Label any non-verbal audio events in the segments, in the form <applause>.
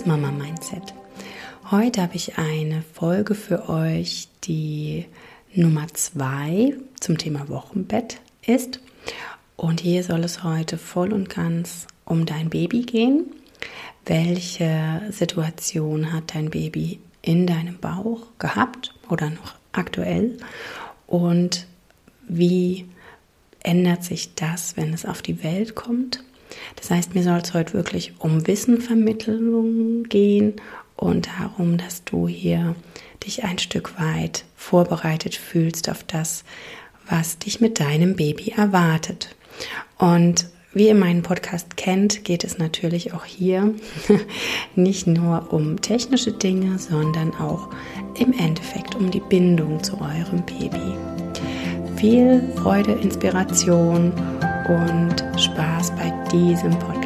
positives Mama-Mindset. Heute habe ich eine Folge für euch, die Nummer zwei zum Thema Wochenbett ist. Und hier soll es heute voll und ganz um dein Baby gehen. Welche Situation hat dein Baby in deinem Bauch gehabt oder noch aktuell? Und wie ändert sich das, wenn es auf die Welt kommt? Das heißt, mir soll es heute wirklich um Wissenvermittlung gehen und darum, dass du hier dich ein Stück weit vorbereitet fühlst auf das, was dich mit deinem Baby erwartet. Und wie ihr meinen Podcast kennt, geht es natürlich auch hier <laughs> nicht nur um technische Dinge, sondern auch im Endeffekt um die Bindung zu eurem Baby. Viel Freude, Inspiration und Spaß bei diesem Podcast.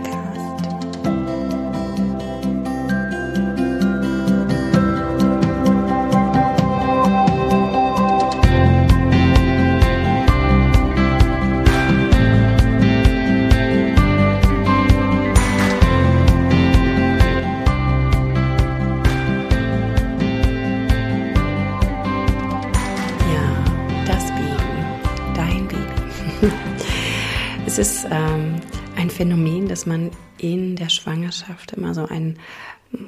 Phänomen, dass man in der Schwangerschaft immer so ein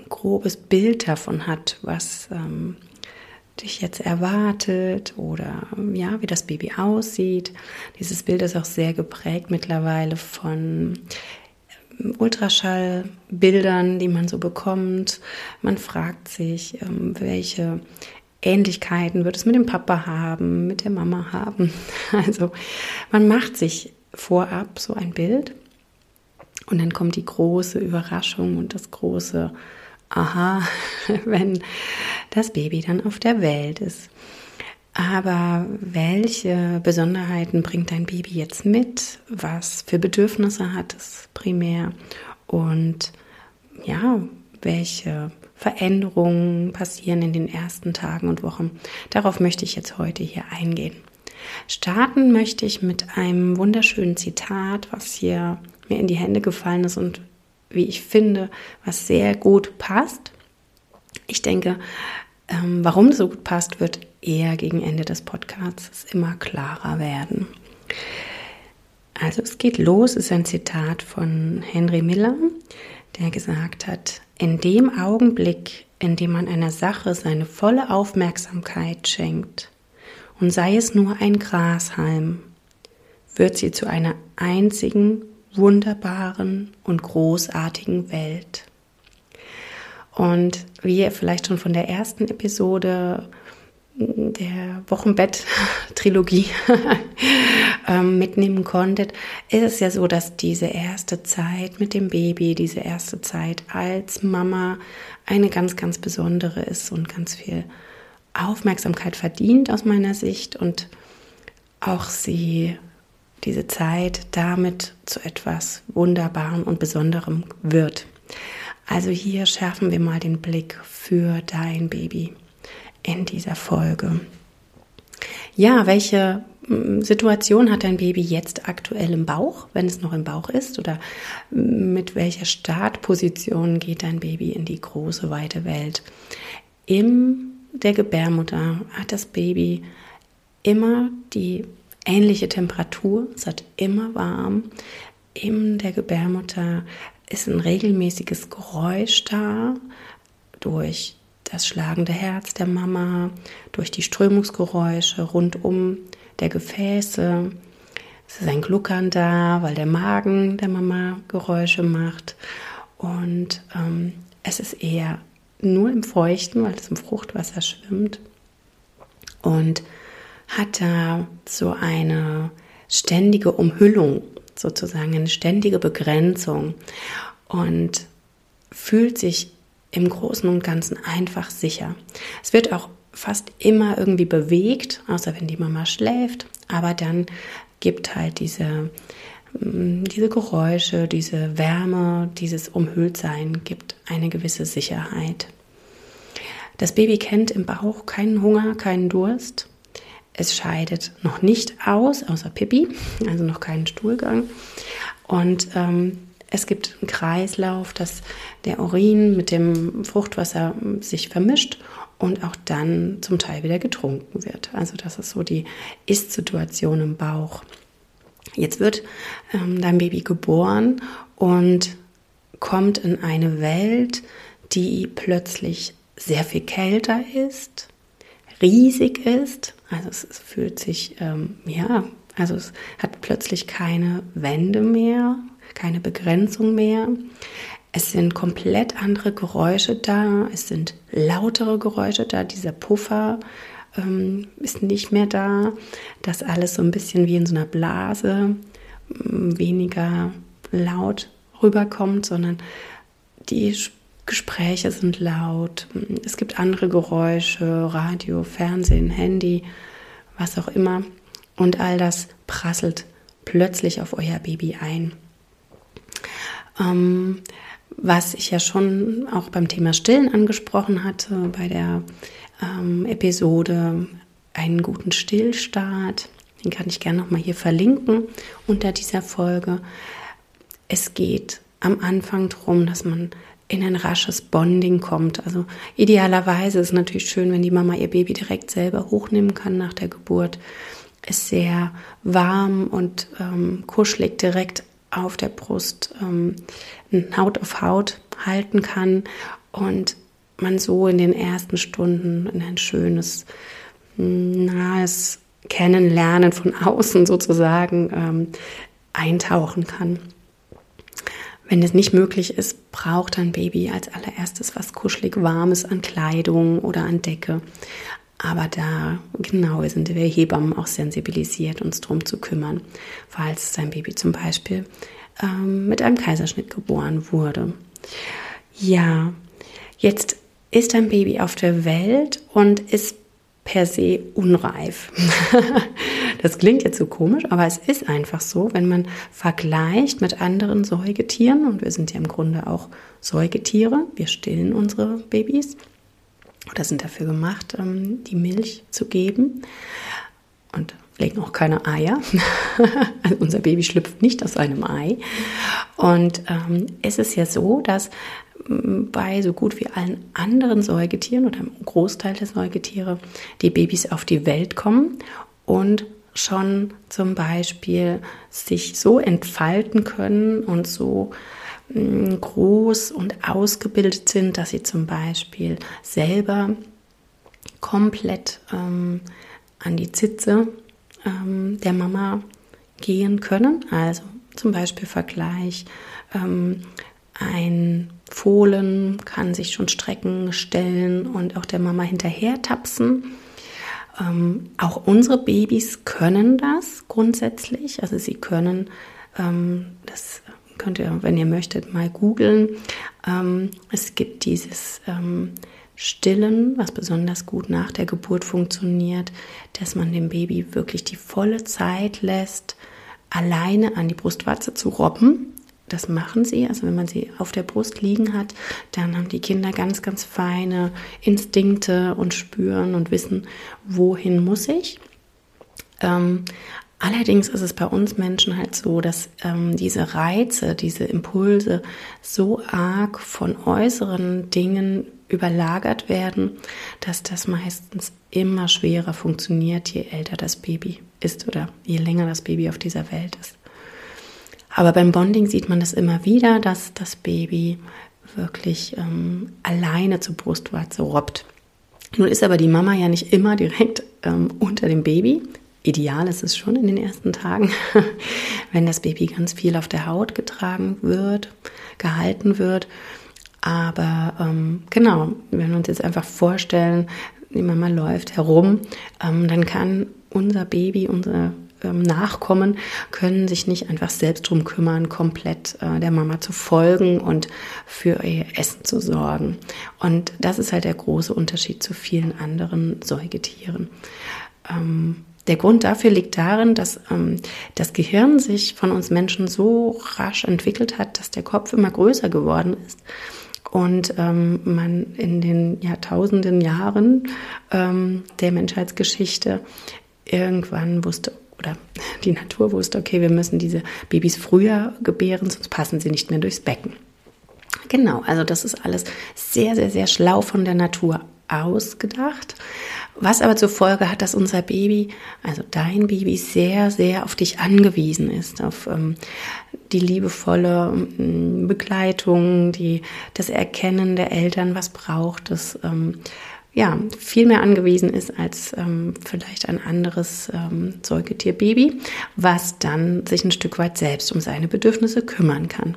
grobes Bild davon hat, was ähm, dich jetzt erwartet oder ja, wie das Baby aussieht. Dieses Bild ist auch sehr geprägt mittlerweile von ähm, Ultraschallbildern, die man so bekommt. Man fragt sich, ähm, welche Ähnlichkeiten wird es mit dem Papa haben, mit der Mama haben. <laughs> Also man macht sich vorab so ein Bild und dann kommt die große Überraschung und das große Aha, <laughs> wenn das Baby dann auf der Welt ist. Aber welche Besonderheiten bringt dein Baby jetzt mit? Was für Bedürfnisse hat es primär? Und ja, welche Veränderungen passieren in den ersten Tagen und Wochen? Darauf möchte ich jetzt heute hier eingehen. Starten möchte ich mit einem wunderschönen Zitat, was hier mir in die Hände gefallen ist und wie ich finde, was sehr gut passt. Ich denke, ähm, warum so gut passt, wird eher gegen Ende des Podcasts immer klarer werden. Also es geht los, ist ein Zitat von Henry Miller, der gesagt hat, in dem Augenblick, in dem man einer Sache seine volle Aufmerksamkeit schenkt, und sei es nur ein Grashalm, wird sie zu einer einzigen, wunderbaren und großartigen Welt. Und wie ihr vielleicht schon von der ersten Episode der Wochenbett-Trilogie <laughs> ähm, mitnehmen konntet, ist es ja so, dass diese erste Zeit mit dem Baby, diese erste Zeit als Mama eine ganz, ganz besondere ist und ganz viel Aufmerksamkeit verdient aus meiner Sicht und auch sie diese Zeit damit zu etwas Wunderbarem und Besonderem wird. Also hier schärfen wir mal den Blick für dein Baby in dieser Folge. Ja, welche mm, Situation hat dein Baby jetzt aktuell im Bauch, wenn es noch im Bauch ist? Oder mit welcher Startposition geht dein Baby in die große, weite Welt? Im der Gebärmutter hat das Baby immer die ähnliche Temperatur, es hat immer warm. In der Gebärmutter ist ein regelmäßiges Geräusch da durch das schlagende Herz der Mama, durch die Strömungsgeräusche rundum der Gefäße. Es ist ein Gluckern da, weil der Magen der Mama Geräusche macht. Und ähm, es ist eher nur im Feuchten, weil es im Fruchtwasser schwimmt. Und hat da so eine ständige Umhüllung, sozusagen eine ständige Begrenzung und fühlt sich im Großen und Ganzen einfach sicher. Es wird auch fast immer irgendwie bewegt, außer wenn die Mama schläft, aber dann gibt halt diese diese Geräusche, diese Wärme, dieses Umhülltsein gibt eine gewisse Sicherheit. Das Baby kennt im Bauch keinen Hunger, keinen Durst. Es scheidet noch nicht aus, außer Pipi, also noch keinen Stuhlgang. Und ähm, Es gibt einen Kreislauf, dass der Urin mit dem Fruchtwasser sich vermischt und auch dann zum Teil wieder getrunken wird. Also das ist so die Ist-Situation im Bauch. Jetzt wird ähm, dein Baby geboren und kommt in eine Welt, die plötzlich sehr viel kälter ist, riesig ist. Also es, es fühlt sich, ähm, ja, also es hat plötzlich keine Wände mehr, keine Begrenzung mehr. Es sind komplett andere Geräusche da, es sind lautere Geräusche da, dieser Puffer ähm, ist nicht mehr da, das alles so ein bisschen wie in so einer Blase weniger laut rüberkommt, sondern die Gespräche sind laut, es gibt andere Geräusche, Radio, Fernsehen, Handy, was auch immer. Und all das prasselt plötzlich auf euer Baby ein. Ähm, was ich ja schon auch beim Thema Stillen angesprochen hatte, bei der ähm, Episode einen guten Stillstart. Den kann ich gerne nochmal hier verlinken unter dieser Folge. Es geht am Anfang darum, dass man in ein rasches Bonding kommt. Also idealerweise ist es natürlich schön, wenn die Mama ihr Baby direkt selber hochnehmen kann nach der Geburt. Es sehr warm und ähm, kuschelig direkt auf der Brust ähm, Haut auf Haut halten kann und man so in den ersten Stunden in ein schönes, nahes Kennenlernen von außen sozusagen ähm, eintauchen kann. Wenn es nicht möglich ist, braucht ein Baby als allererstes was kuschelig Warmes an Kleidung oder an Decke. Aber da genau sind wir Hebammen auch sensibilisiert, uns darum zu kümmern, falls sein Baby zum Beispiel ähm, mit einem Kaiserschnitt geboren wurde. Ja, jetzt ist ein Baby auf der Welt und ist per se unreif. <laughs> das klingt jetzt so komisch, aber es ist einfach so, wenn man vergleicht mit anderen Säugetieren, und wir sind ja im Grunde auch Säugetiere, wir stillen unsere Babys oder sind dafür gemacht, ähm, die Milch zu geben und legen auch keine Eier. <laughs> also unser Baby schlüpft nicht aus einem Ei. Und ähm, es ist ja so, dass bei so gut wie allen anderen Säugetieren oder im Großteil der Säugetiere die Babys auf die Welt kommen und schon zum Beispiel sich so entfalten können und so mm, groß und ausgebildet sind, dass sie zum Beispiel selber komplett ähm, an die Zitze ähm, der Mama gehen können. Also zum Beispiel Vergleich ähm, ein Fohlen kann sich schon strecken, stellen und auch der Mama hinterher tapsen. Ähm, auch unsere Babys können das grundsätzlich. Also sie können, ähm, das könnt ihr, wenn ihr möchtet, mal googeln. Ähm, es gibt dieses ähm, Stillen, was besonders gut nach der Geburt funktioniert, dass man dem Baby wirklich die volle Zeit lässt, alleine an die Brustwarze zu robben das machen sie. Also wenn man sie auf der Brust liegen hat, dann haben die Kinder ganz, ganz feine Instinkte und spüren und wissen, wohin muss ich. Ähm, allerdings ist es bei uns Menschen halt so, dass ähm, diese Reize, diese Impulse so arg von äußeren Dingen überlagert werden, dass das meistens immer schwerer funktioniert, je älter das Baby ist oder je länger das Baby auf dieser Welt ist. Aber beim Bonding sieht man das immer wieder, dass das Baby wirklich ähm, alleine zur Brustwarze robbt. Nun ist aber die Mama ja nicht immer direkt ähm, unter dem Baby. Ideal ist es schon in den ersten Tagen, <laughs> wenn das Baby ganz viel auf der Haut getragen wird, gehalten wird. Aber ähm, genau, wenn wir uns jetzt einfach vorstellen, die Mama läuft herum, ähm, dann kann unser Baby, unser ähm, nachkommen, können sich nicht einfach selbst drum kümmern, komplett äh, der Mama zu folgen und für ihr Essen zu sorgen. Und das ist halt der große Unterschied zu vielen anderen Säugetieren. Ähm, der Grund dafür liegt darin, dass ähm, das Gehirn sich von uns Menschen so rasch entwickelt hat, dass der Kopf immer größer geworden ist und ähm, man in den Jahrtausenden Jahren ähm, der Menschheitsgeschichte irgendwann wusste, oder die Natur wusste, okay, wir müssen diese Babys früher gebären, sonst passen sie nicht mehr durchs Becken. Genau, also das ist alles sehr, sehr, sehr schlau von der Natur ausgedacht. Was aber zur Folge hat, dass unser Baby, also dein Baby, sehr, sehr auf dich angewiesen ist, auf ähm, die liebevolle ähm, Begleitung, die, das Erkennen der Eltern, was braucht es, ähm, ja, viel mehr angewiesen ist als ähm, vielleicht ein anderes ähm, Säugetierbaby, was dann sich ein Stück weit selbst um seine Bedürfnisse kümmern kann.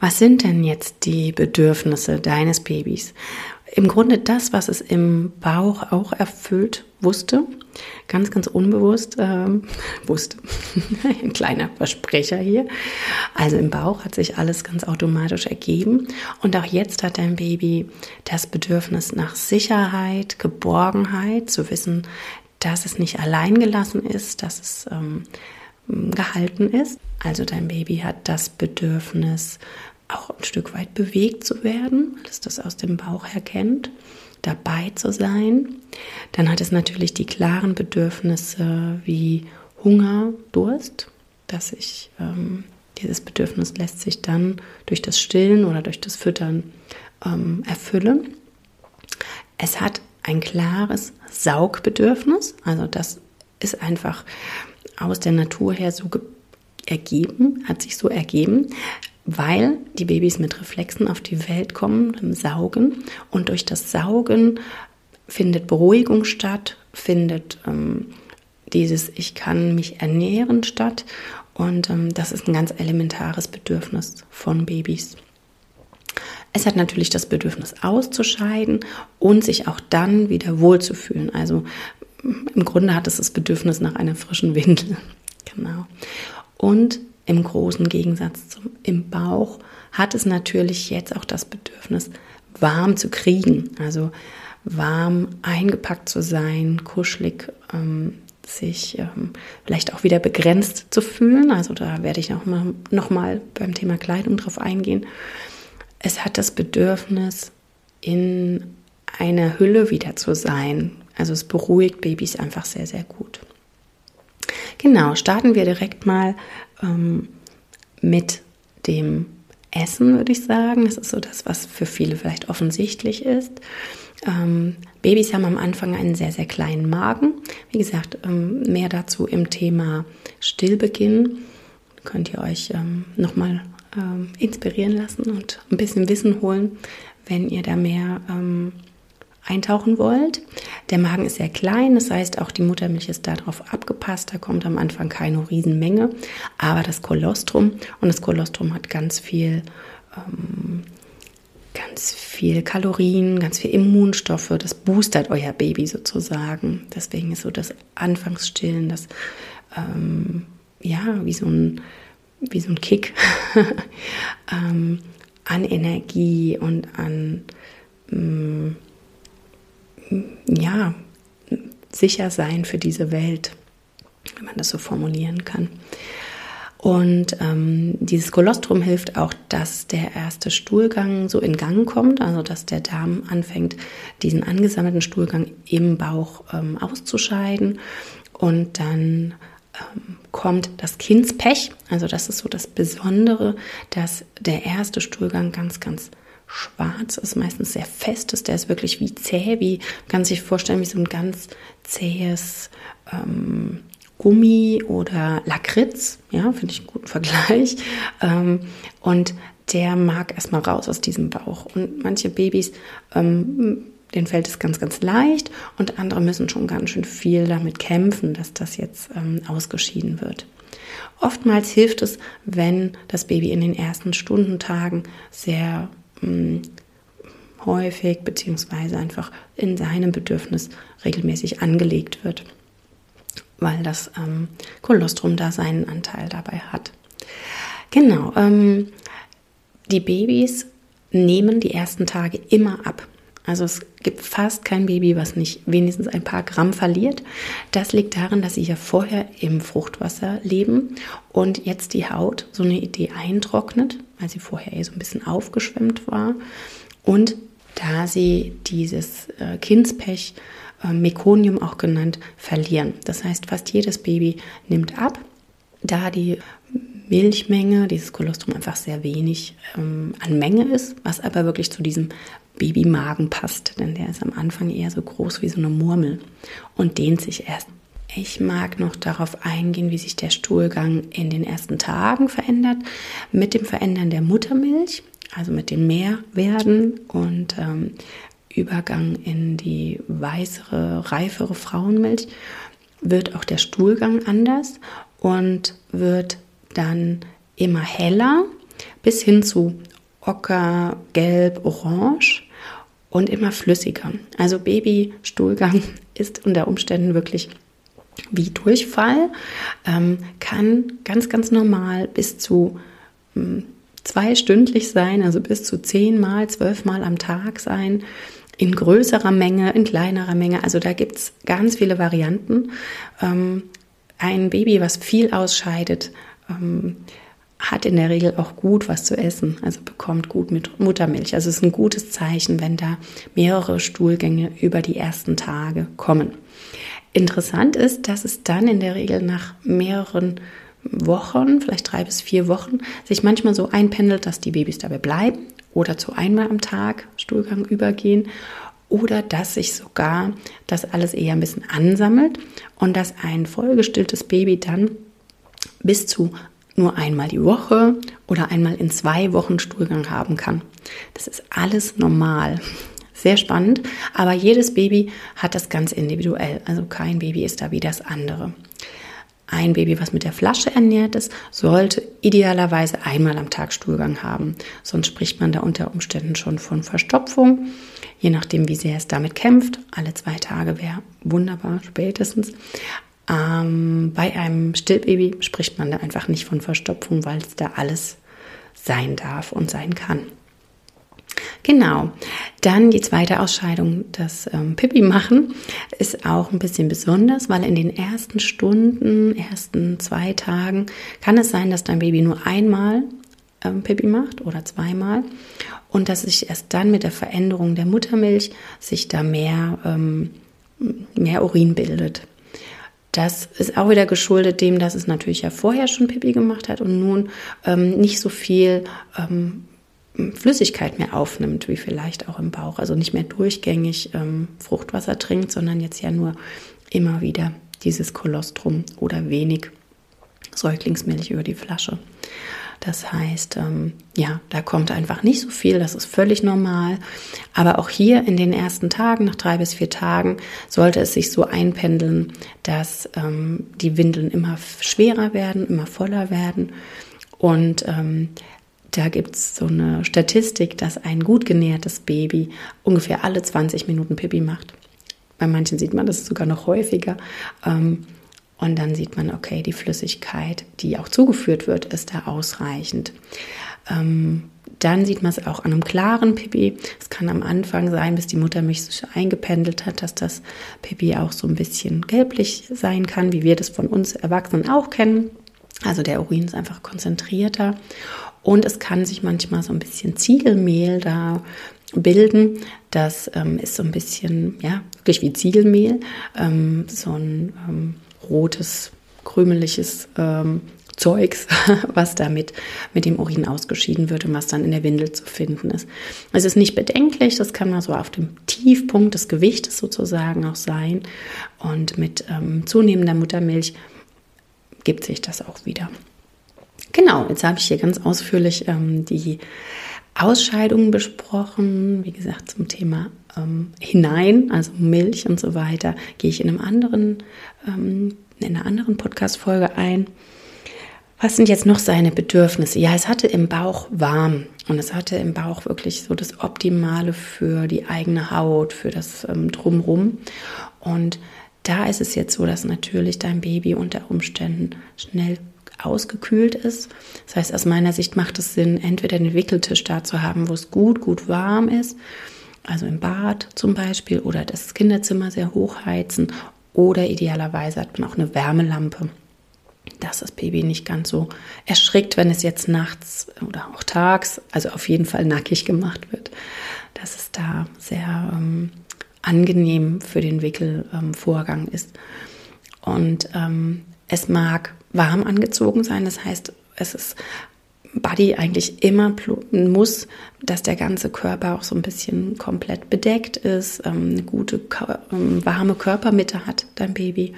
Was sind denn jetzt die Bedürfnisse deines Babys? Im Grunde das, was es im Bauch auch erfüllt wusste, ganz, ganz unbewusst ähm, <laughs> wusste. <laughs> Ein kleiner Versprecher hier. Also im Bauch hat sich alles ganz automatisch ergeben. Und auch jetzt hat dein Baby das Bedürfnis nach Sicherheit, Geborgenheit, zu wissen, dass es nicht allein gelassen ist, dass es ähm, gehalten ist. Also dein Baby hat das Bedürfnis auch ein Stück weit bewegt zu werden, weil es das aus dem Bauch her kennt, dabei zu sein. Dann hat es natürlich die klaren Bedürfnisse wie Hunger, Durst, dass ich ähm, dieses Bedürfnis lässt sich dann durch das Stillen oder durch das Füttern ähm, erfüllen. Es hat ein klares Saugbedürfnis, also das ist einfach aus der Natur her so ergeben, hat sich so ergeben weil die Babys mit Reflexen auf die Welt kommen, im Saugen. Und durch das Saugen findet Beruhigung statt, findet ähm, dieses Ich kann mich ernähren statt. Und ähm, das ist ein ganz elementares Bedürfnis von Babys. Es hat natürlich das Bedürfnis auszuscheiden und sich auch dann wieder wohlzufühlen. Also im Grunde hat es das Bedürfnis nach einer frischen Windel. <laughs> Genau. Und im großen Gegensatz zum im Bauch hat es natürlich jetzt auch das Bedürfnis, warm zu kriegen, also warm eingepackt zu sein, kuschelig ähm, sich ähm, vielleicht auch wieder begrenzt zu fühlen. Also da werde ich noch mal, noch mal beim Thema Kleidung drauf eingehen. Es hat das Bedürfnis, in einer Hülle wieder zu sein. Also es beruhigt Babys einfach sehr, sehr gut. Genau, starten wir direkt mal ähm, mit dem Essen, würde ich sagen. Das ist so das, was für viele vielleicht offensichtlich ist. Ähm, Babys haben am Anfang einen sehr, sehr kleinen Magen. Wie gesagt, ähm, mehr dazu im Thema Stillbeginn. Könnt ihr euch ähm, nochmal ähm, inspirieren lassen und ein bisschen Wissen holen, wenn ihr da mehr ähm, eintauchen wollt. Der Magen ist sehr klein, das heißt auch die Muttermilch ist darauf abgepasst. Da kommt am Anfang keine Riesenmenge, aber das Kolostrum und das Kolostrum hat ganz viel, ähm, ganz viel Kalorien, ganz viel Immunstoffe. Das boostert euer Baby sozusagen. Deswegen ist so das Anfangsstillen, das ähm, ja wie so ein wie so ein Kick <laughs> ähm, an Energie und an ähm, ja, sicher sein für diese Welt, wenn man das so formulieren kann. Und ähm, dieses Kolostrum hilft auch, dass der erste Stuhlgang so in Gang kommt, also dass der Darm anfängt, diesen angesammelten Stuhlgang im Bauch ähm, auszuscheiden. Und dann ähm, kommt das Kindspech. Also das ist so das Besondere, dass der erste Stuhlgang ganz, ganz schwarz ist, meistens sehr fest ist. Der ist wirklich wie zäh, wie kann sich vorstellen, wie so ein ganz zähes ähm, Gummi oder Lakritz. Ja, finde ich einen guten Vergleich. <laughs> Ähm, und der mag erstmal raus aus diesem Bauch. Und manche Babys, ähm, denen fällt es ganz, ganz leicht und andere müssen schon ganz schön viel damit kämpfen, dass das jetzt ähm, ausgeschieden wird. Oftmals hilft es, wenn das Baby in den ersten Stundentagen sehr mh, häufig beziehungsweise einfach in seinem Bedürfnis regelmäßig angelegt wird, weil das ähm, Kolostrum da seinen Anteil dabei hat. Genau, ähm, die Babys nehmen die ersten Tage immer ab. Also es gibt fast kein Baby, was nicht wenigstens ein paar Gramm verliert. Das liegt daran, dass sie ja vorher im Fruchtwasser leben und jetzt die Haut so eine Idee eintrocknet, weil sie vorher eh so ein bisschen aufgeschwemmt war. Und da sie dieses äh, Kindspech äh, Mekonium auch genannt, verlieren. Das heißt, fast jedes Baby nimmt ab, da die Milchmenge, dieses Kolostrum einfach sehr wenig ähm, an Menge ist, was aber wirklich zu diesem Babymagen passt, denn der ist am Anfang eher so groß wie so eine Murmel und dehnt sich erst. Ich mag noch darauf eingehen, wie sich der Stuhlgang in den ersten Tagen verändert mit dem Verändern der Muttermilch, also mit dem Mehrwerden und ähm, Übergang in die weißere, reifere Frauenmilch wird auch der Stuhlgang anders und wird dann immer heller bis hin zu ocker, gelb, orange und immer flüssiger. Also Babystuhlgang <laughs> ist unter Umständen wirklich wie Durchfall, ähm, kann ganz, ganz normal bis zu ähm, zweistündlich sein, also bis zu zehnmal, zwölfmal am Tag sein in größerer Menge, in kleinerer Menge. Also da gibt es ganz viele Varianten. Ähm, ein Baby, was viel ausscheidet, ähm, hat in der Regel auch gut was zu essen, also bekommt gut mit Muttermilch. Also es ist ein gutes Zeichen, wenn da mehrere Stuhlgänge über die ersten Tage kommen. Interessant ist, dass es dann in der Regel nach mehreren Wochen, vielleicht drei bis vier Wochen, sich manchmal so einpendelt, dass die Babys dabei bleiben oder zu einmal am Tag Stuhlgang übergehen oder dass sich sogar das alles eher ein bisschen ansammelt und dass ein vollgestilltes Baby dann bis zu nur einmal die Woche oder einmal in zwei Wochen Stuhlgang haben kann. Das ist alles normal. Sehr spannend, aber jedes Baby hat das ganz individuell. Also kein Baby ist da wie das andere. Ein Baby, was mit der Flasche ernährt ist, sollte idealerweise einmal am Tag Stuhlgang haben. Sonst spricht man da unter Umständen schon von Verstopfung. Je nachdem, wie sehr es damit kämpft. Alle zwei Tage wäre wunderbar, spätestens. Ähm, bei einem Stillbaby spricht man da einfach nicht von Verstopfung, weil es da alles sein darf und sein kann. Genau. Dann die zweite Ausscheidung, das ähm, Pipi machen, ist auch ein bisschen besonders, weil in den ersten Stunden, ersten zwei Tagen kann es sein, dass dein Baby nur einmal ähm, Pipi macht oder zweimal und dass sich erst dann mit der Veränderung der Muttermilch sich da mehr, ähm, mehr Urin bildet. Das ist auch wieder geschuldet dem, dass es natürlich ja vorher schon Pipi gemacht hat und nun ähm, nicht so viel ähm, Flüssigkeit mehr aufnimmt, wie vielleicht auch im Bauch. Also nicht mehr durchgängig ähm, Fruchtwasser trinkt, sondern jetzt ja nur immer wieder dieses Kolostrum oder wenig Säuglingsmilch über die Flasche. Das heißt, ähm, ja, da kommt einfach nicht so viel, das ist völlig normal. Aber auch hier in den ersten Tagen, nach drei bis vier Tagen, sollte es sich so einpendeln, dass ähm, die Windeln immer schwerer werden, immer voller werden. Und ähm, da gibt es so eine Statistik, dass ein gut genährtes Baby ungefähr alle 20 Minuten Pipi macht. Bei manchen sieht man das sogar noch häufiger. Ähm, und dann sieht man, okay, die Flüssigkeit, die auch zugeführt wird, ist da ausreichend. Ähm, dann sieht man es auch an einem klaren Pipi. Es kann am Anfang sein, bis die Muttermilch sich eingependelt hat, dass das Pipi auch so ein bisschen gelblich sein kann, wie wir das von uns Erwachsenen auch kennen. Also der Urin ist einfach konzentrierter. Und es kann sich manchmal so ein bisschen Ziegelmehl da bilden. Das ähm, ist so ein bisschen, ja, wirklich wie Ziegelmehl. Ähm, so ein ähm, rotes, krümeliges ähm, Zeugs, <laughs> was damit mit dem Urin ausgeschieden wird und was dann in der Windel zu finden ist. Es ist nicht bedenklich, das kann mal so auf dem Tiefpunkt des Gewichtes sozusagen auch sein. Und mit ähm, zunehmender Muttermilch gibt sich das auch wieder. Genau, jetzt habe ich hier ganz ausführlich ähm, die Ausscheidungen besprochen. Wie gesagt, zum Thema ähm, hinein, also Milch und so weiter, gehe ich in einem anderen, ähm, in einer anderen Podcast-Folge ein. Was sind jetzt noch seine Bedürfnisse? Ja, es hatte im Bauch warm und es hatte im Bauch wirklich so das Optimale für die eigene Haut, für das ähm, Drumrum. Und da ist es jetzt so, dass natürlich dein Baby unter Umständen schnell ausgekühlt ist. Das heißt, aus meiner Sicht macht es Sinn, entweder den Wickeltisch da zu haben, wo es gut, gut warm ist, also im Bad zum Beispiel, oder das Kinderzimmer sehr hochheizen, oder idealerweise hat man auch eine Wärmelampe, dass das Baby nicht ganz so erschrickt, wenn es jetzt nachts oder auch tags, also auf jeden Fall nackig gemacht wird, dass es da sehr ähm, angenehm für den Wickelvorgang ist. Und ähm, es mag warm angezogen sein, das heißt, es ist Body eigentlich immer muss, dass der ganze Körper auch so ein bisschen komplett bedeckt ist, ähm, eine gute ähm, warme Körpermitte hat dein Baby.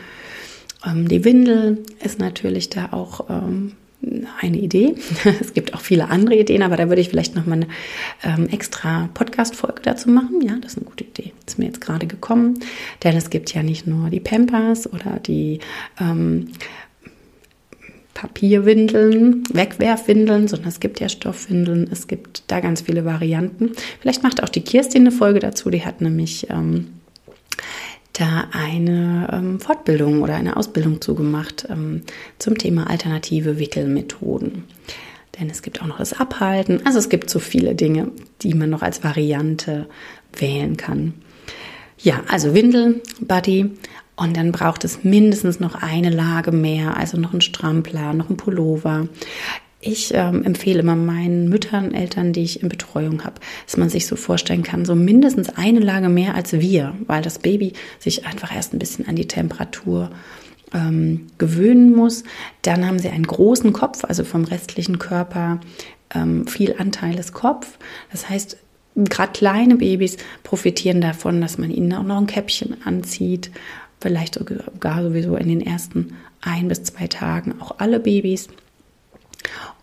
Ähm, die Windel ist natürlich da auch eine Idee. <laughs> Es gibt auch viele andere Ideen, aber da würde ich vielleicht noch mal eine ähm, extra Podcast-Folge dazu machen. Ja, das ist eine gute Idee. Ist mir jetzt gerade gekommen, denn es gibt ja nicht nur die Pampers oder die ähm, Papierwindeln, Wegwerfwindeln, sondern es gibt ja Stoffwindeln. Es gibt da ganz viele Varianten. Vielleicht macht auch die Kirstin eine Folge dazu. Die hat nämlich ähm, da eine ähm, Fortbildung oder eine Ausbildung zugemacht ähm, zum Thema alternative Wickelmethoden. Denn es gibt auch noch das Abhalten. Also es gibt so viele Dinge, die man noch als Variante wählen kann. Ja, also Windel, Buddy. Und dann braucht es mindestens noch eine Lage mehr, also noch ein Strampler, noch ein Pullover. Ich ähm, empfehle immer meinen Müttern, Eltern, die ich in Betreuung habe, dass man sich so vorstellen kann, so mindestens eine Lage mehr als wir, weil das Baby sich einfach erst ein bisschen an die Temperatur ähm, gewöhnen muss. Dann haben sie einen großen Kopf, also vom restlichen Körper ähm, viel Anteil des Kopf. Das heißt, gerade kleine Babys profitieren davon, dass man ihnen auch noch ein Käppchen anzieht. Vielleicht sogar sowieso in den ersten ein bis zwei Tagen auch alle Babys.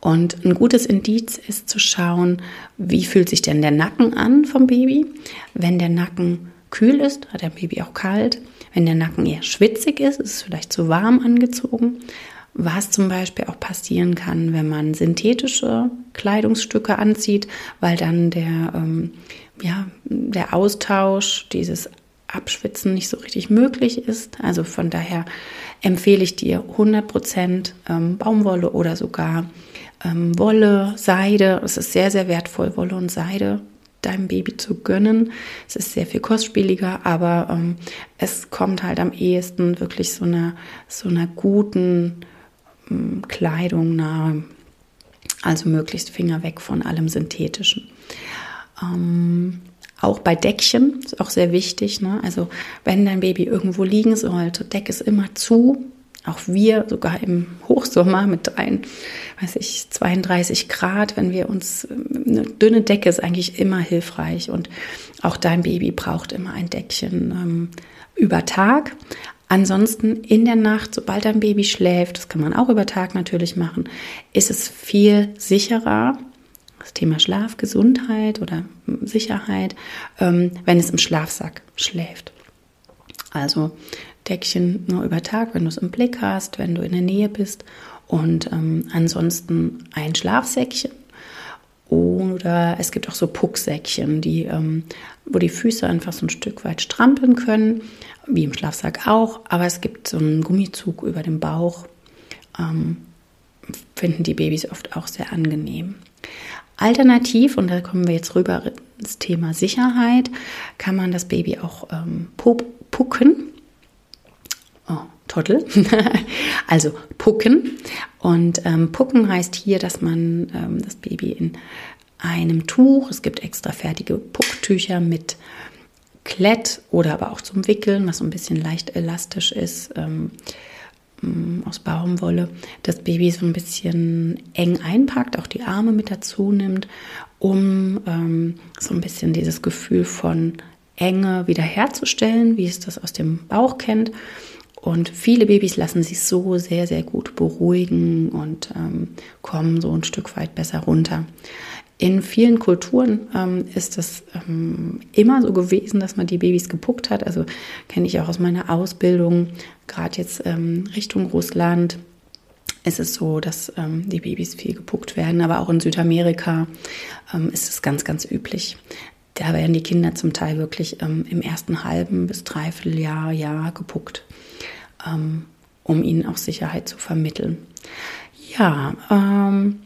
Und ein gutes Indiz ist zu schauen, wie fühlt sich denn der Nacken an vom Baby. Wenn der Nacken kühl ist, hat der Baby auch kalt. Wenn der Nacken eher schwitzig ist, ist es vielleicht zu warm angezogen. Was zum Beispiel auch passieren kann, wenn man synthetische Kleidungsstücke anzieht, weil dann der, ähm, ja, der Austausch, dieses Abschwitzen nicht so richtig möglich ist. Also von daher empfehle ich dir 100% ähm, Baumwolle oder sogar ähm, Wolle, Seide. Es ist sehr, sehr wertvoll, Wolle und Seide deinem Baby zu gönnen. Es ist sehr viel kostspieliger, aber ähm, es kommt halt am ehesten wirklich so einer, so einer guten Kleidung nahe. Also möglichst Finger weg von allem Synthetischen. Auch bei Deckchen ist auch sehr wichtig. Ne? Also wenn dein Baby irgendwo liegen sollte, deck es immer zu. Auch wir, sogar im Hochsommer mit ein, weiß ich, 32 Grad, wenn wir uns, eine dünne Decke ist eigentlich immer hilfreich. Und auch dein Baby braucht immer ein Deckchen ähm, über Tag. Ansonsten in der Nacht, sobald dein Baby schläft, das kann man auch über Tag natürlich machen, ist es viel sicherer, das Thema Schlafgesundheit oder Sicherheit, ähm, wenn es im Schlafsack schläft. Also Deckchen nur über Tag, wenn du es im Blick hast, wenn du in der Nähe bist und ähm, ansonsten ein Schlafsäckchen. Oder es gibt auch so Pucksäckchen, die, ähm, wo die Füße einfach so ein Stück weit strampeln können, wie im Schlafsack auch. Aber es gibt so einen Gummizug über dem Bauch. Ähm, finden die Babys oft auch sehr angenehm. Alternativ, und da kommen wir jetzt rüber ins Thema Sicherheit, kann man das Baby auch ähm, pucken. Oh, Trottel. <laughs> also pucken. Und ähm, pucken heißt hier, dass man ähm, das Baby in einem Tuch, es gibt extra fertige Pucktücher mit Klett oder aber auch zum Wickeln, was so ein bisschen leicht elastisch ist, ähm, aus Baumwolle das Baby so ein bisschen eng einpackt, auch die Arme mit dazu nimmt, um ähm, so ein bisschen dieses Gefühl von Enge wiederherzustellen, wie es das aus dem Bauch kennt. Und viele Babys lassen sich so sehr, sehr gut beruhigen und ähm, kommen so ein Stück weit besser runter. In vielen Kulturen ähm, ist es ähm, immer so gewesen, dass man die Babys gepuckt hat. Also kenne ich auch aus meiner Ausbildung, gerade jetzt ähm, Richtung Russland. Ist es so, dass ähm, die Babys viel gepuckt werden, aber auch in Südamerika ähm, ist es ganz, ganz üblich. Da werden die Kinder zum Teil wirklich ähm, im ersten halben bis dreiviertel Jahr, Jahr gepuckt, um ihnen auch Sicherheit zu vermitteln. Ja, ähm,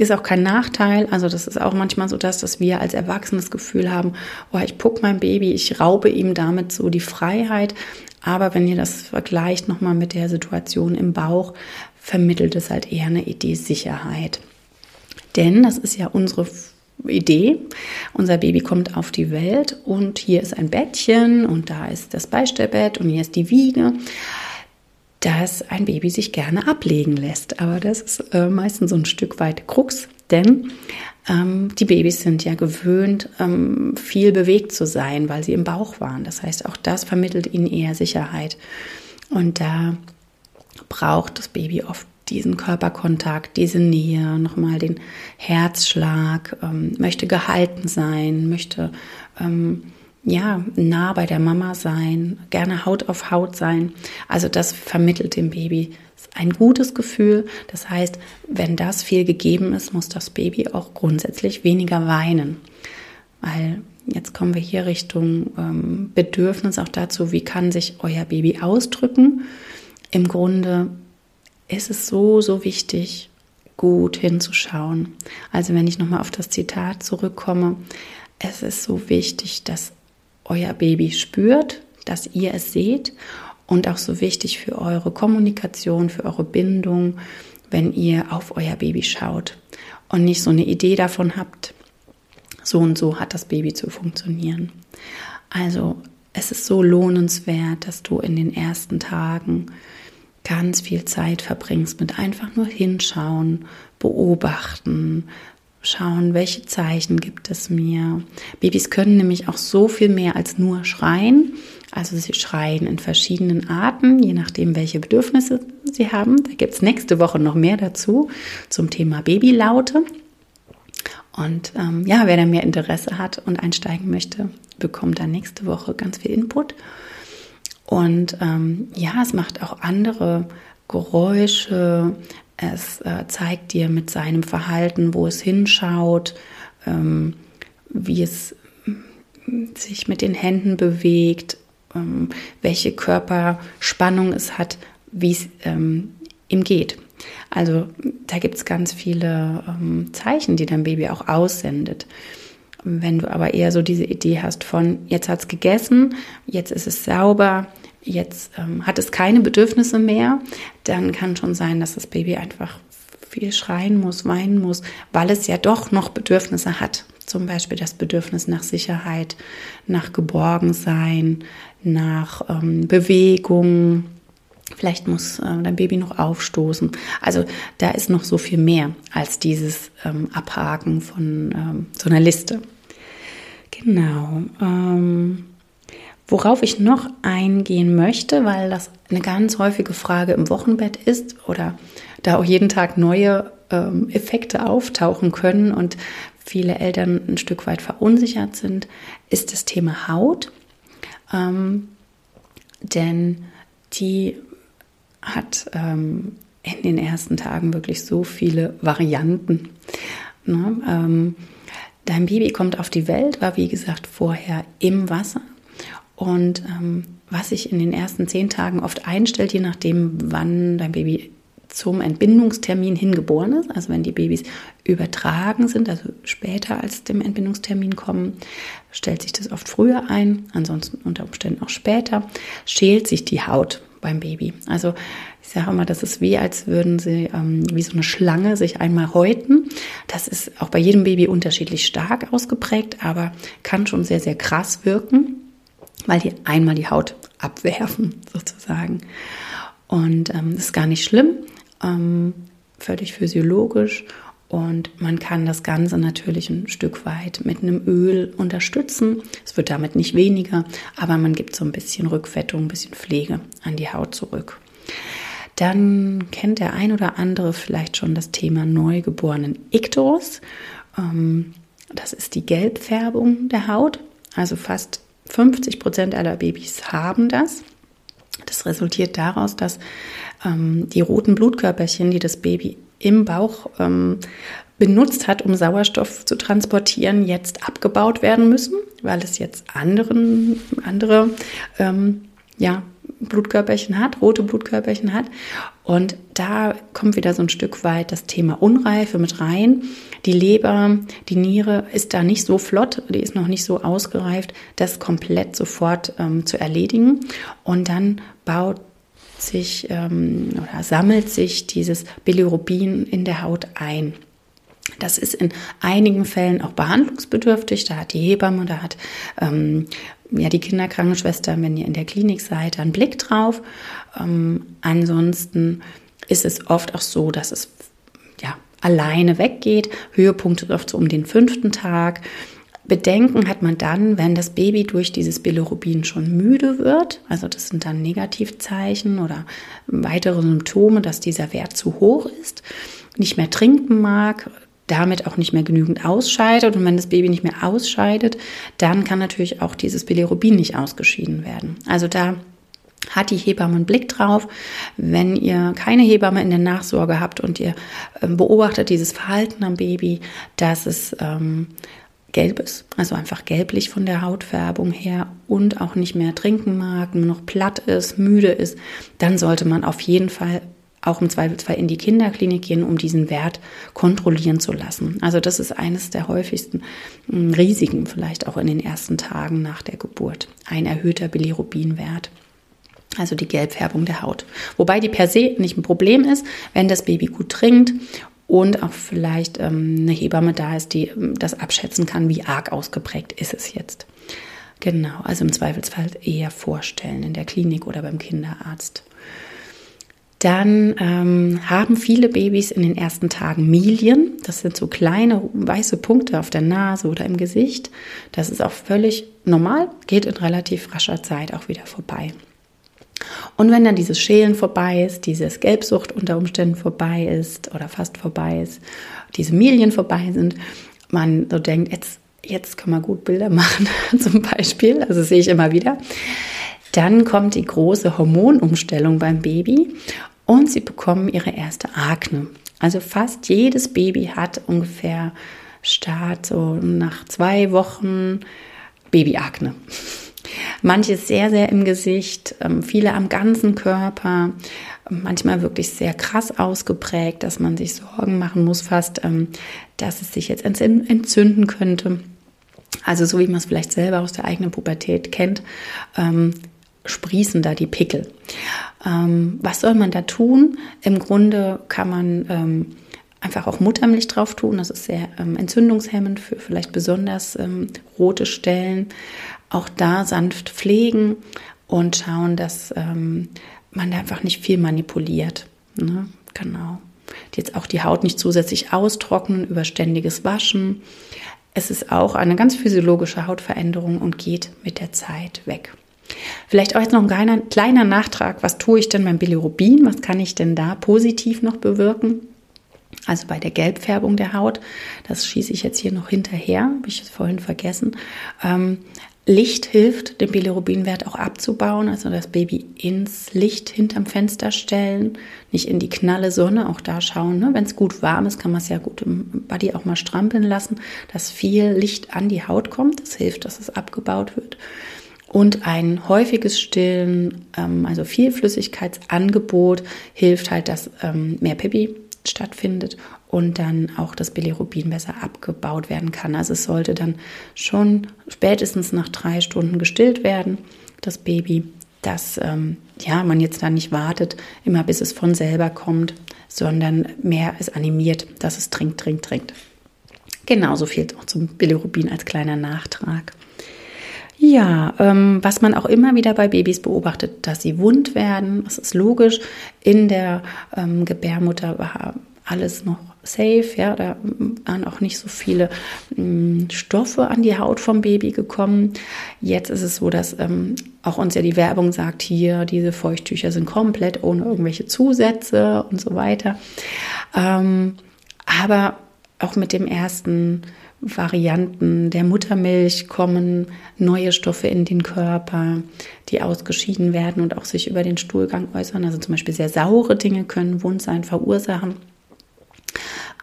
ist auch kein Nachteil. Also das ist auch manchmal so das, dass wir als Erwachsene das Gefühl haben, oh, ich puck mein Baby, ich raube ihm damit so die Freiheit. Aber wenn ihr das vergleicht nochmal mit der Situation im Bauch, vermittelt es halt eher eine Idee Sicherheit. Denn das ist ja unsere Idee. Unser Baby kommt auf die Welt und hier ist ein Bettchen und da ist das Beistellbett und hier ist die Wiege, dass ein Baby sich gerne ablegen lässt. Aber das ist äh, meistens so ein Stück weit Krux, denn ähm, die Babys sind ja gewöhnt, ähm, viel bewegt zu sein, weil sie im Bauch waren. Das heißt, auch das vermittelt ihnen eher Sicherheit. Und da braucht das Baby oft diesen Körperkontakt, diese Nähe, nochmal den Herzschlag, ähm, möchte gehalten sein, möchte ähm, ja nah bei der Mama sein, gerne Haut auf Haut sein. Also das vermittelt dem Baby ein gutes Gefühl. Das heißt, wenn das viel gegeben ist, muss das Baby auch grundsätzlich weniger weinen. Weil jetzt kommen wir hier Richtung ähm, Bedürfnis auch dazu, wie kann sich euer Baby ausdrücken. Im Grunde ist es so, so wichtig, gut hinzuschauen. Also wenn ich nochmal auf das Zitat zurückkomme, es ist so wichtig, dass euer Baby spürt, dass ihr es seht und auch so wichtig für eure Kommunikation, für eure Bindung, wenn ihr auf euer Baby schaut und nicht so eine Idee davon habt, so und so hat das Baby zu funktionieren. Also es ist so lohnenswert, dass du in den ersten Tagen ganz viel Zeit verbringst mit einfach nur hinschauen, beobachten, schauen, welche Zeichen gibt es mir. Babys können nämlich auch so viel mehr als nur schreien. Also sie schreien in verschiedenen Arten, je nachdem, welche Bedürfnisse sie haben. Da gibt es nächste Woche noch mehr dazu zum Thema Babylaute. Und ähm, ja, wer da mehr Interesse hat und einsteigen möchte, bekommt dann nächste Woche ganz viel Input. Und ähm, ja, es macht auch andere Geräusche. Es äh, zeigt dir mit seinem Verhalten, wo es hinschaut, ähm, wie es sich mit den Händen bewegt, ähm, welche Körperspannung es hat, wie es ähm, ihm geht. Also da gibt es ganz viele ähm, Zeichen, die dein Baby auch aussendet. Wenn du aber eher so diese Idee hast von, jetzt hat es gegessen, jetzt ist es sauber, jetzt ähm, hat es keine Bedürfnisse mehr, dann kann schon sein, dass das Baby einfach viel schreien muss, weinen muss, weil es ja doch noch Bedürfnisse hat. Zum Beispiel das Bedürfnis nach Sicherheit, nach Geborgensein, nach ähm, Bewegung. Vielleicht muss äh, dein Baby noch aufstoßen. Also da ist noch so viel mehr als dieses ähm, Abhaken von ähm, so einer Liste. Genau. Ähm, Worauf ich noch eingehen möchte, weil das eine ganz häufige Frage im Wochenbett ist oder da auch jeden Tag neue ähm, Effekte auftauchen können und viele Eltern ein Stück weit verunsichert sind, ist das Thema Haut. Ähm, denn die hat ähm, in den ersten Tagen wirklich so viele Varianten. Ne? Ähm, dein Baby kommt auf die Welt, war wie gesagt vorher im Wasser und ähm, was sich in den ersten zehn Tagen oft einstellt, je nachdem, wann dein Baby zum Entbindungstermin hingeboren ist, also wenn die Babys übertragen sind, also später als dem Entbindungstermin kommen, stellt sich das oft früher ein, ansonsten unter Umständen auch später, schält sich die Haut beim Baby. Also ich sage immer, das ist wie, als würden sie ähm, wie so eine Schlange sich einmal häuten. Das ist auch bei jedem Baby unterschiedlich stark ausgeprägt, aber kann schon sehr, sehr krass wirken weil die einmal die Haut abwerfen, sozusagen. Und ähm, das ist gar nicht schlimm, ähm, völlig physiologisch. Und man kann das Ganze natürlich ein Stück weit mit einem Öl unterstützen. Es wird damit nicht weniger, aber man gibt so ein bisschen Rückfettung, ein bisschen Pflege an die Haut zurück. Dann kennt der ein oder andere vielleicht schon das Thema neugeborenen Ikterus. Ähm, das ist die Gelbfärbung der Haut. Also fast 50 Prozent aller Babys haben das. Das resultiert daraus, dass ähm, die roten Blutkörperchen, die das Baby im Bauch ähm, benutzt hat, um Sauerstoff zu transportieren, jetzt abgebaut werden müssen, weil es jetzt anderen, andere ähm, ja, Blutkörperchen hat, rote Blutkörperchen hat. Und da kommt wieder so ein Stück weit das Thema Unreife mit rein. Die Leber, die Niere ist da nicht so flott, die ist noch nicht so ausgereift, das komplett sofort ähm, zu erledigen. Und dann baut sich ähm, oder sammelt sich dieses Bilirubin in der Haut ein. Das ist in einigen Fällen auch behandlungsbedürftig. Da hat die Hebamme, da hat ähm, ja die Kinderkrankenschwester, wenn ihr in der Klinik seid, einen Blick drauf. Ähm, ansonsten ist es oft auch so, dass es alleine weggeht. Höhepunkt ist oft so um den fünften Tag. Bedenken hat man dann, wenn das Baby durch dieses Bilirubin schon müde wird. Also das sind dann Negativzeichen oder weitere Symptome, dass dieser Wert zu hoch ist, nicht mehr trinken mag, damit auch nicht mehr genügend ausscheidet. Und wenn das Baby nicht mehr ausscheidet, dann kann natürlich auch dieses Bilirubin nicht ausgeschieden werden. Also da hat die Hebamme einen Blick drauf. Wenn ihr keine Hebamme in der Nachsorge habt und ihr ähm, beobachtet dieses Verhalten am Baby, dass es ähm, gelb ist, also einfach gelblich von der Hautfärbung her und auch nicht mehr trinken mag, nur noch platt ist, müde ist, dann sollte man auf jeden Fall auch im Zweifelsfall in die Kinderklinik gehen, um diesen Wert kontrollieren zu lassen. Also das ist eines der häufigsten hm, Risiken vielleicht auch in den ersten Tagen nach der Geburt. Ein erhöhter Bilirubinwert. Also die Gelbfärbung der Haut. Wobei die per se nicht ein Problem ist, wenn das Baby gut trinkt und auch vielleicht ähm, eine Hebamme da ist, die ähm, das abschätzen kann, wie arg ausgeprägt ist es jetzt. Genau, also im Zweifelsfall eher vorstellen in der Klinik oder beim Kinderarzt. Dann ähm, haben viele Babys in den ersten Tagen Milien. Das sind so kleine weiße Punkte auf der Nase oder im Gesicht. Das ist auch völlig normal, geht in relativ rascher Zeit auch wieder vorbei. Und wenn dann dieses Schälen vorbei ist, dieses Gelbsucht unter Umständen vorbei ist oder fast vorbei ist, diese Milien vorbei sind, man so denkt, jetzt, jetzt kann man gut Bilder <laughs> machen, zum Beispiel, also sehe ich immer wieder. Dann kommt die große Hormonumstellung beim Baby und sie bekommen ihre erste Akne. Also fast jedes Baby hat ungefähr Start so nach zwei Wochen Babyakne. Manche sehr, sehr im Gesicht, ähm, viele am ganzen Körper, manchmal wirklich sehr krass ausgeprägt, dass man sich Sorgen machen muss, fast, ähm, dass es sich jetzt entzünden könnte. Also so wie man es vielleicht selber aus der eigenen Pubertät kennt, ähm, sprießen da die Pickel. was soll man da tun? Im Grunde kann man einfach auch Muttermilch drauf tun. Das ist sehr entzündungshemmend für vielleicht besonders rote Stellen auch da sanft pflegen und schauen, dass ähm, man da einfach nicht viel manipuliert. Ne? Genau. Jetzt auch die Haut nicht zusätzlich austrocknen über ständiges Waschen. Es ist auch eine ganz physiologische Hautveränderung und geht mit der Zeit weg. Vielleicht auch jetzt noch ein kleiner, kleiner Nachtrag. Was tue ich denn beim Bilirubin? Was kann ich denn da positiv noch bewirken? Also bei der Gelbfärbung der Haut, das schieße ich jetzt hier noch hinterher, habe ich vorhin vergessen. Ähm, Licht hilft, den Bilirubinwert auch abzubauen, also das Baby ins Licht hinterm Fenster stellen, nicht in die knalle Sonne, auch da schauen. Ne? Wenn es gut warm ist, kann man es ja gut im Body auch mal strampeln lassen, dass viel Licht an die Haut kommt. Das hilft, dass es abgebaut wird. Und ein häufiges Stillen, ähm, also viel Flüssigkeitsangebot, hilft halt, dass ähm, mehr Pipi stattfindet und dann auch das Bilirubin besser abgebaut werden kann. Also es sollte dann schon spätestens nach drei Stunden gestillt werden, das Baby, dass ähm, ja, man jetzt dann nicht wartet, immer bis es von selber kommt, sondern mehr ist animiert, dass es trinkt, trinkt, trinkt. Genauso viel auch zum Bilirubin als kleiner Nachtrag. Ja, ähm, was man auch immer wieder bei Babys beobachtet, dass sie wund werden. Das ist logisch. In der ähm, Gebärmutter war alles noch safe, ja, da waren auch nicht so viele ähm, Stoffe an die Haut vom Baby gekommen. Jetzt ist es so, dass ähm, auch uns ja die Werbung sagt, hier, diese Feuchttücher sind komplett ohne irgendwelche Zusätze und so weiter. Ähm, aber auch mit dem ersten Varianten der Muttermilch kommen neue Stoffe in den Körper, die ausgeschieden werden und auch sich über den Stuhlgang äußern. Also zum Beispiel sehr saure Dinge können Wundsein verursachen.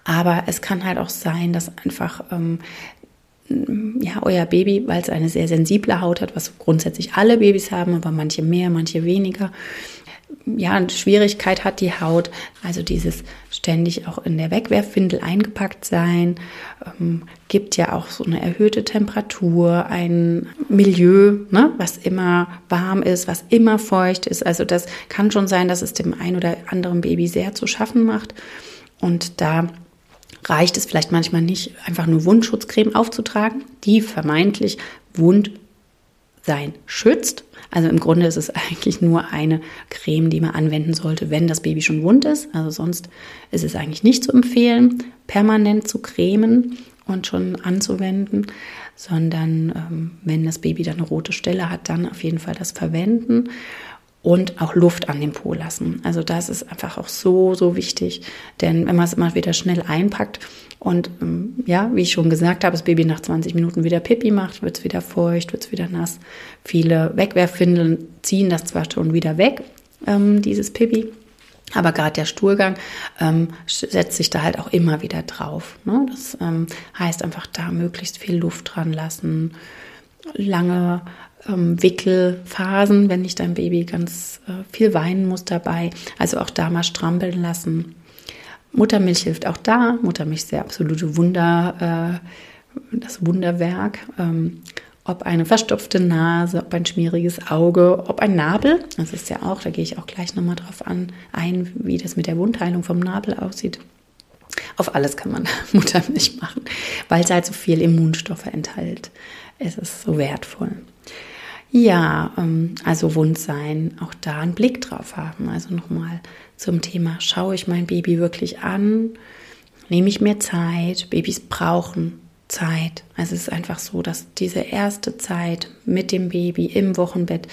Aber es kann halt auch sein, dass einfach ähm, ja, euer Baby, weil es eine sehr sensible Haut hat, was grundsätzlich alle Babys haben, aber manche mehr, manche weniger, ja, eine Schwierigkeit hat die Haut, also dieses ständig auch in der Wegwerfwindel eingepackt sein, ähm, gibt ja auch so eine erhöhte Temperatur, ein Milieu, ne, was immer warm ist, was immer feucht ist. Also das kann schon sein, dass es dem ein oder anderen Baby sehr zu schaffen macht. Und da reicht es vielleicht manchmal nicht, einfach nur Wundschutzcreme aufzutragen, die vermeintlich Wund sein schützt. Also im Grunde ist es <laughs> eigentlich nur eine Creme, die man anwenden sollte, wenn das Baby schon wund ist. Also sonst ist es eigentlich nicht zu empfehlen, permanent zu cremen und schon anzuwenden, sondern ähm, wenn das Baby dann eine rote Stelle hat, dann auf jeden Fall das verwenden und auch Luft an dem Po lassen. Also das ist einfach auch so, so wichtig, denn wenn man es immer wieder schnell einpackt und ähm, ja, wie ich schon gesagt habe, das Baby nach 20 Minuten wieder Pipi macht, wird es wieder feucht, wird es wieder nass. Viele Wegwerfwindeln ziehen das zwar schon wieder weg, ähm, dieses Pipi, aber gerade der Stuhlgang ähm, setzt sich da halt auch immer wieder drauf. Ne? Das ähm, heißt einfach da möglichst viel Luft dran lassen, lange ähm, Wickelphasen, wenn nicht dein Baby ganz äh, viel weinen muss dabei. Also auch da mal strampeln lassen. Muttermilch hilft auch da. Muttermilch ist der absolute Wunder, äh, das Wunderwerk. Ähm, ob eine verstopfte Nase, ob ein schmieriges Auge, ob ein Nabel. Das ist ja auch, da gehe ich auch gleich nochmal drauf an, ein, wie das mit der Wundheilung vom Nabel aussieht. Auf alles kann man <laughs> Muttermilch machen, weil es halt so viel Immunstoffe enthält. Es ist so wertvoll. Ja, ähm, also Wund sein, auch da einen Blick drauf haben. Also nochmal zum Thema, schaue ich mein Baby wirklich an? Nehme ich mir Zeit? Babys brauchen Zeit. Also es ist einfach so, dass diese erste Zeit mit dem Baby im Wochenbett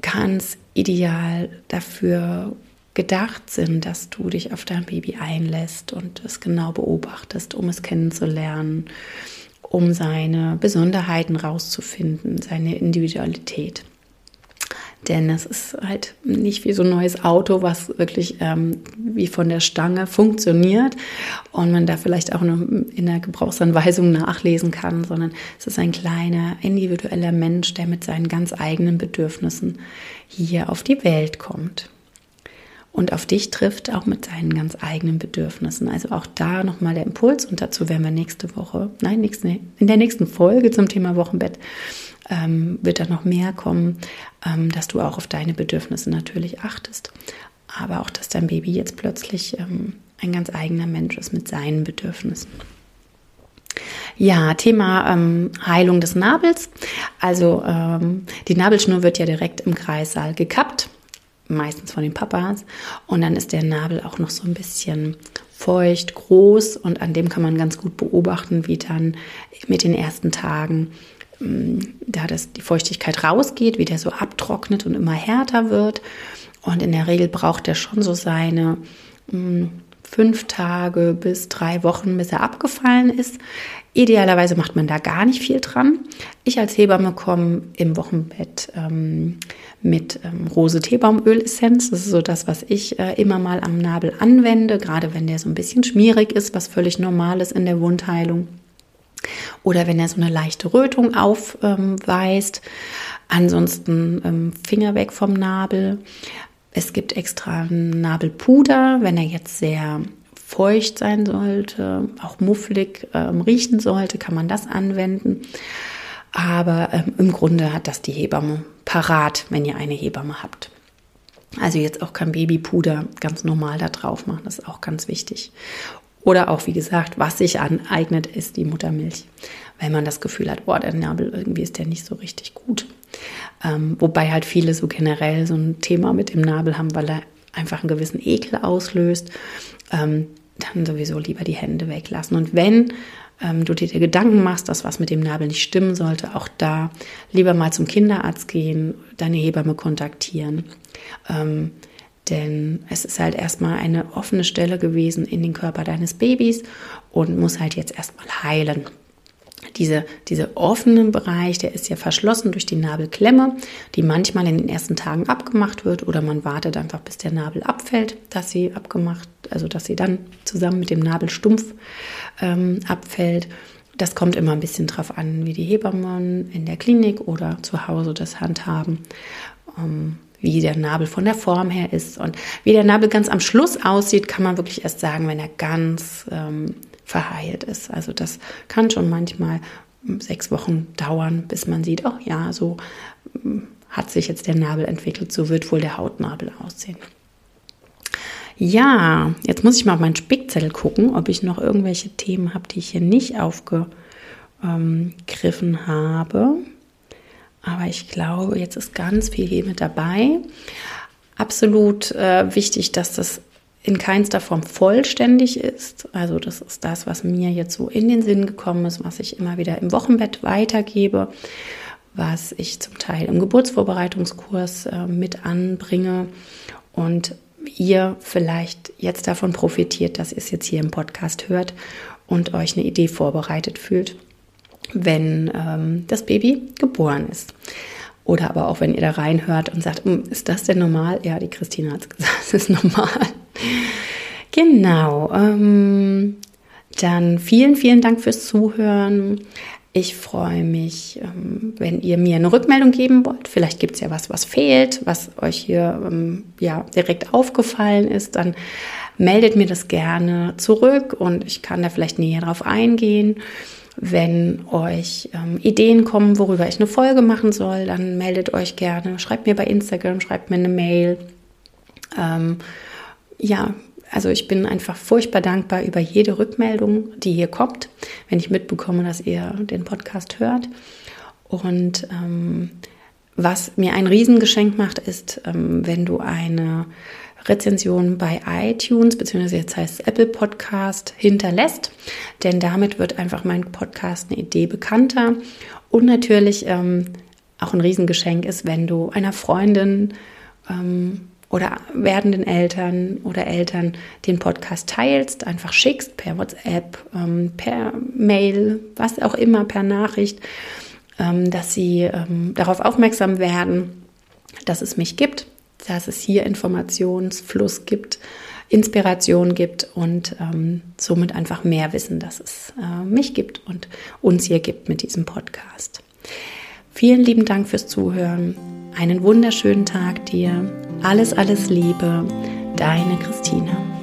ganz ideal dafür gedacht sind, dass du dich auf dein Baby einlässt und es genau beobachtest, um es kennenzulernen, um seine Besonderheiten rauszufinden, seine Individualität. Denn es ist halt nicht wie so ein neues Auto, was wirklich ähm, wie von der Stange funktioniert und man da vielleicht auch noch in der Gebrauchsanweisung nachlesen kann, sondern es ist ein kleiner individueller Mensch, der mit seinen ganz eigenen Bedürfnissen hier auf die Welt kommt und auf dich trifft, auch mit seinen ganz eigenen Bedürfnissen. Also auch da nochmal der Impuls und dazu werden wir nächste Woche, nein, nächste, in der nächsten Folge zum Thema Wochenbett ähm, wird da noch mehr kommen, ähm, dass du auch auf deine Bedürfnisse natürlich achtest, aber auch, dass dein Baby jetzt plötzlich ähm, ein ganz eigener Mensch ist mit seinen Bedürfnissen. Ja, Thema ähm, Heilung des Nabels. Also ähm, die Nabelschnur wird ja direkt im Kreissaal gekappt, meistens von den Papas. Und dann ist der Nabel auch noch so ein bisschen feucht, groß und an dem kann man ganz gut beobachten, wie dann mit den ersten Tagen da das, die Feuchtigkeit rausgeht, wie der so abtrocknet und immer härter wird. Und in der Regel braucht er schon so seine mh, hm, fünf Tage bis drei Wochen, bis er abgefallen ist. Idealerweise macht man da gar nicht viel dran. Ich als Hebamme komme im Wochenbett ähm, mit ähm, Rose-Teebaumöl-Essenz. Das ist so das, was ich äh, immer mal am Nabel anwende, gerade wenn der so ein bisschen schmierig ist, was völlig normal ist in der Wundheilung oder wenn er so eine leichte Rötung aufweist. Ansonsten ähm, Finger weg vom Nabel. Es gibt extra Nabelpuder, wenn er jetzt sehr feucht sein sollte, auch mufflig ähm, riechen sollte, kann man das anwenden. Aber ähm, im Grunde hat das die Hebamme parat, wenn ihr eine Hebamme habt. Also jetzt auch kein Babypuder ganz normal da drauf machen, das ist auch ganz wichtig. Oder auch, wie gesagt, was sich aneignet, ist die Muttermilch. Weil man das Gefühl hat, boah, der Nabel, irgendwie ist der nicht so richtig gut. Ähm, wobei halt viele so generell so ein Thema mit dem Nabel haben, weil er einfach einen gewissen Ekel auslöst. Ähm, dann sowieso lieber die Hände weglassen. Und wenn ähm, du dir Gedanken machst, dass was mit dem Nabel nicht stimmen sollte, auch da lieber mal zum Kinderarzt gehen, deine Hebamme kontaktieren. Ähm, denn es ist halt erstmal eine offene Stelle gewesen in den Körper deines Babys und muss halt jetzt erstmal heilen. Diese, dieser offene Bereich, der ist ja verschlossen durch die Nabelklemme, die manchmal in den ersten Tagen abgemacht wird oder man wartet einfach, bis der Nabel abfällt, dass sie abgemacht, also dass sie dann zusammen mit dem Nabelstumpf ähm, abfällt. Das kommt immer ein bisschen drauf an, wie die Hebammen in der Klinik oder zu Hause das handhaben. Ähm, wie der Nabel von der Form her ist. Und wie der Nabel ganz am Schluss aussieht, kann man wirklich erst sagen, wenn er ganz ähm, verheilt ist. Also das kann schon manchmal sechs Wochen dauern, bis man sieht, oh ja, so ähm, hat sich jetzt der Nabel entwickelt, so wird wohl der Hautnabel aussehen. Ja, jetzt muss ich mal auf meinen Spick Spickzettel gucken, ob ich noch irgendwelche Themen habe, die ich hier nicht aufgegriffen habe. Aber ich glaube, jetzt ist ganz viel hier mit dabei. Absolut äh, wichtig, dass das in keinster Form vollständig ist. Also das ist das, was mir jetzt so in den Sinn gekommen ist, was ich immer wieder im Wochenbett weitergebe, was ich zum Teil im Geburtsvorbereitungskurs äh, mit anbringe und ihr vielleicht jetzt davon profitiert, dass ihr es jetzt hier im Podcast hört und euch eine Idee vorbereitet fühlt, wenn ähm, das Baby geboren ist. Oder aber auch wenn ihr da reinhört und sagt, hm, ist das denn normal? Ja, die Christina hat es <laughs> gesagt, es ist normal. Genau. Ähm, dann vielen, vielen Dank fürs Zuhören. Ich freue mich, ähm, wenn ihr mir eine Rückmeldung geben wollt. Vielleicht gibt es ja was, was fehlt, was euch hier ähm, ja, direkt aufgefallen ist. Dann meldet mir das gerne zurück und ich kann da vielleicht näher drauf eingehen. Wenn euch ähm, Ideen kommen, worüber ich eine Folge machen soll, dann meldet euch gerne. Schreibt mir bei Instagram, schreibt mir eine Mail. Ähm, ja, also ich bin einfach furchtbar dankbar über jede Rückmeldung, die hier kommt, wenn ich mitbekomme, dass ihr den Podcast hört. Und ähm, was mir ein Riesengeschenk macht, ist, ähm, wenn du eine Rezension bei iTunes, beziehungsweise jetzt heißt es Apple Podcast, hinterlässt. Denn damit wird einfach mein Podcast eine Idee bekannter. Und natürlich ähm, auch ein Riesengeschenk ist, wenn du einer Freundin ähm, oder werdenden Eltern oder Eltern den Podcast teilst, einfach schickst per WhatsApp, ähm, per Mail, was auch immer, per Nachricht, ähm, dass sie ähm, darauf aufmerksam werden, dass es mich gibt, dass es hier Informationsfluss gibt, Inspiration gibt und ähm, somit einfach mehr wissen, dass es äh, mich gibt und uns hier gibt mit diesem Podcast. Vielen lieben Dank fürs Zuhören. Einen wunderschönen Tag dir. Alles, alles Liebe. Deine Christina.